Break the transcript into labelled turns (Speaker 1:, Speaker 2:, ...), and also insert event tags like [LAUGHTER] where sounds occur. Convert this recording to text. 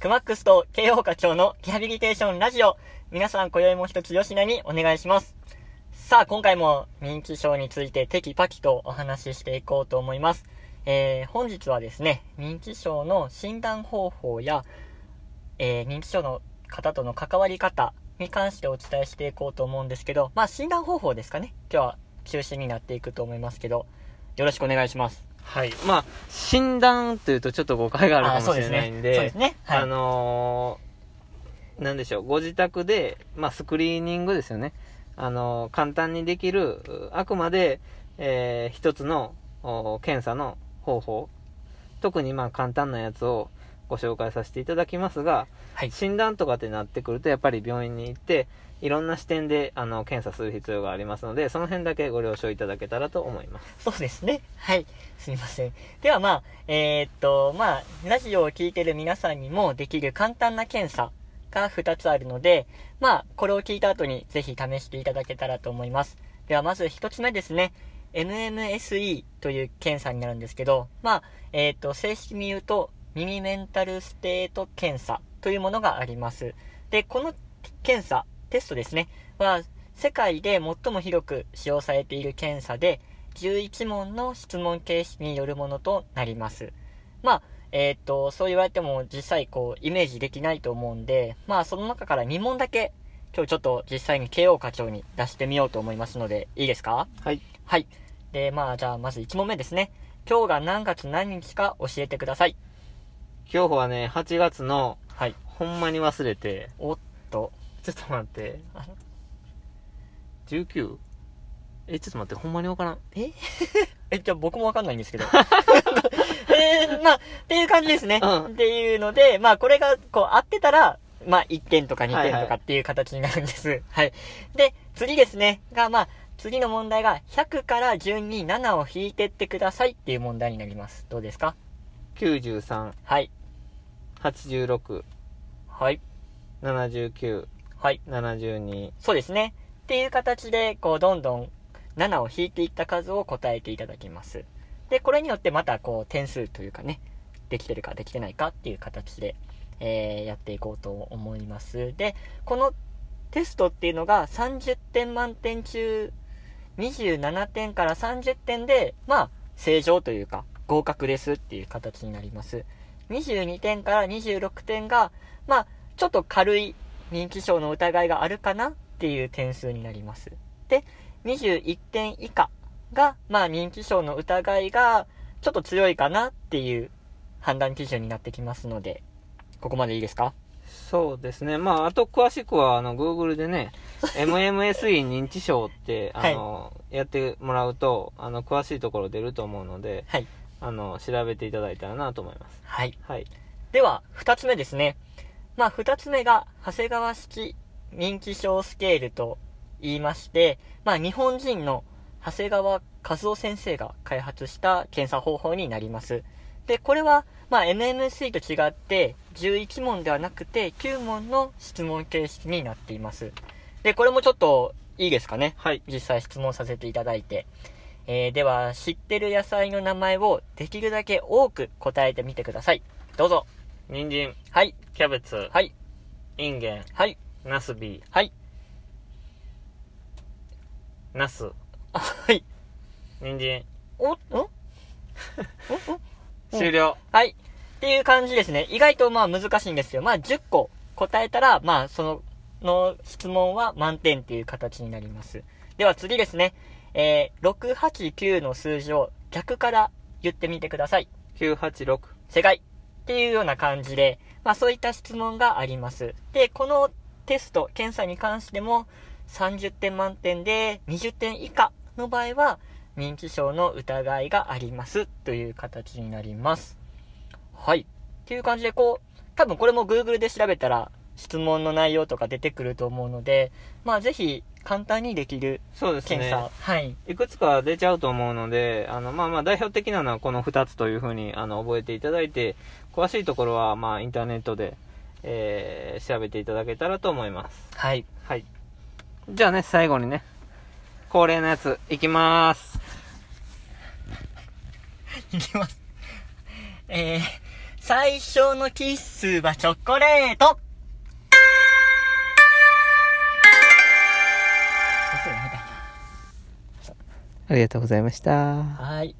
Speaker 1: クマックスと慶応課長のリハビリテーションラジオ。皆さん、今宵も一つ吉田にお願いします。さあ、今回も認知症についてテキパキとお話ししていこうと思います。えー、本日はですね、認知症の診断方法や、えー、認知症の方との関わり方に関してお伝えしていこうと思うんですけど、まあ、診断方法ですかね。今日は中心になっていくと思いますけど、よろしくお願いします。
Speaker 2: はい。まあ、診断というとちょっと誤解があるかもしれないんで、
Speaker 1: そうですね。はい、
Speaker 2: あのー、なんでしょう、ご自宅で、まあ、スクリーニングですよね。あのー、簡単にできる、あくまで、えー、一つの検査の方法、特にまあ簡単なやつをご紹介させていただきますが、
Speaker 1: はい、
Speaker 2: 診断とかってなってくると、やっぱり病院に行って、いろんな視点であの検査する必要がありますので、その辺だけご了承いただけたらと思います。
Speaker 1: そうですね。はい。すみません。ではまあ、えー、っと、まあ、ラジオを聴いてる皆さんにもできる簡単な検査が2つあるので、まあ、これを聞いた後にぜひ試していただけたらと思います。ではまず1つ目ですね。MMSE という検査になるんですけど、まあ、えー、っと、正式に言うと、ミニメンタルステート検査というものがあります。で、この検査、テストですね、は、世界で最も広く使用されている検査で、11問の質問形式によるものとなります。まあ、えっ、ー、と、そう言われても実際こう、イメージできないと思うんで、まあ、その中から2問だけ、今日ちょっと実際に KO 課長に出してみようと思いますので、いいですか？
Speaker 2: はい。
Speaker 1: はい。で、まあ、じゃあ、まず1問目ですね。今日が何月何日か教えてください。
Speaker 2: 今日はね、8月の、
Speaker 1: はい。
Speaker 2: ほんまに忘れて、
Speaker 1: おっと、
Speaker 2: ちょっと待って。19? え、ちょっと待って、ほんまにわからん。
Speaker 1: え？[LAUGHS] え、じゃあ僕もわかんないんですけど。[LAUGHS] [LAUGHS] えー、まあ、っていう感じですね。
Speaker 2: うん、
Speaker 1: っていうので、まあ、これが、こう、合ってたら、まあ、1点とか2点とかっていう形になるんです。はい、はい、で、次ですね。が、まあ、次の問題が、100から順に7を引いてってくださいっていう問題になります。どうですか
Speaker 2: ?93。
Speaker 1: はい。
Speaker 2: 86。
Speaker 1: はい。
Speaker 2: 79。
Speaker 1: はい。
Speaker 2: 72。
Speaker 1: そうですね。っていう形で、こう、どんどん7を引いていった数を答えていただきます。で、これによってまた、こう、点数というかね、できてるかできてないかっていう形で、えー、やっていこうと思います。で、このテストっていうのが30点満点中27点から30点で、まあ、正常というか、合格ですっていう形になります。22点から26点が、まあ、ちょっと軽い認知症の疑いがあるかなっていう点数になります。で、21点以下が、まあ認知症の疑いがちょっと強いかなっていう判断基準になってきますので、ここまでいいですか？
Speaker 2: そうですね。まあ、あと詳しくは、あの、Google でね、[LAUGHS] MMSE 認知症って、あの、はい、やってもらうと、あの、詳しいところ出ると思うので、
Speaker 1: はい。
Speaker 2: あの、調べていただいたらなと思います。
Speaker 1: はい。
Speaker 2: はい。
Speaker 1: では、二つ目ですね。まあ、二つ目が、長谷川式認知症スケールと言いまして、まあ、日本人の長谷川和夫先生が開発した検査方法になります。で、これは、まあ、MMC と違って、11問ではなくて、9問の質問形式になっています。で、これもちょっと、いいですかね？
Speaker 2: はい。
Speaker 1: 実際質問させていただいて。えー、では、知ってる野菜の名前をできるだけ多く答えてみてください。どうぞ。
Speaker 2: 人参。
Speaker 1: はい。
Speaker 2: キャベツ。
Speaker 1: はい。
Speaker 2: インゲン。
Speaker 1: はい。
Speaker 2: ナスビー。
Speaker 1: はい。
Speaker 2: ナス。
Speaker 1: はい。
Speaker 2: 人参。
Speaker 1: お、ん？[LAUGHS]
Speaker 2: 終了。
Speaker 1: はい。っていう感じですね。意外とまあ難しいんですよ。まあ10個答えたら、まあその、の質問は満点っていう形になります。では次ですね。えー、689の数字を逆から言ってみてください。
Speaker 2: 986。
Speaker 1: 正解。っていうような感じで、まあそういった質問があります。で、このテスト、検査に関しても30点満点で20点以下の場合は認知症の疑いがありますという形になります。はい。っていう感じでこう、多分これも Google で調べたら質問の内容とか出てくると思うので、まあぜひ簡単にできる
Speaker 2: そうです
Speaker 1: 検査。
Speaker 2: ね。
Speaker 1: はい。
Speaker 2: いくつか出ちゃうと思うので、あの、まあまあ代表的なのはこの2つというふうに、あの、覚えていただいて、詳しいところは、まあインターネットで、えー、調べていただけたらと思います。
Speaker 1: はい。
Speaker 2: はい。じゃあね、最後にね、恒例のやつ、いきまーす。[LAUGHS]
Speaker 1: いきます。えー、最初のキッスはチョコレート
Speaker 2: ありがとうございました。
Speaker 1: はい。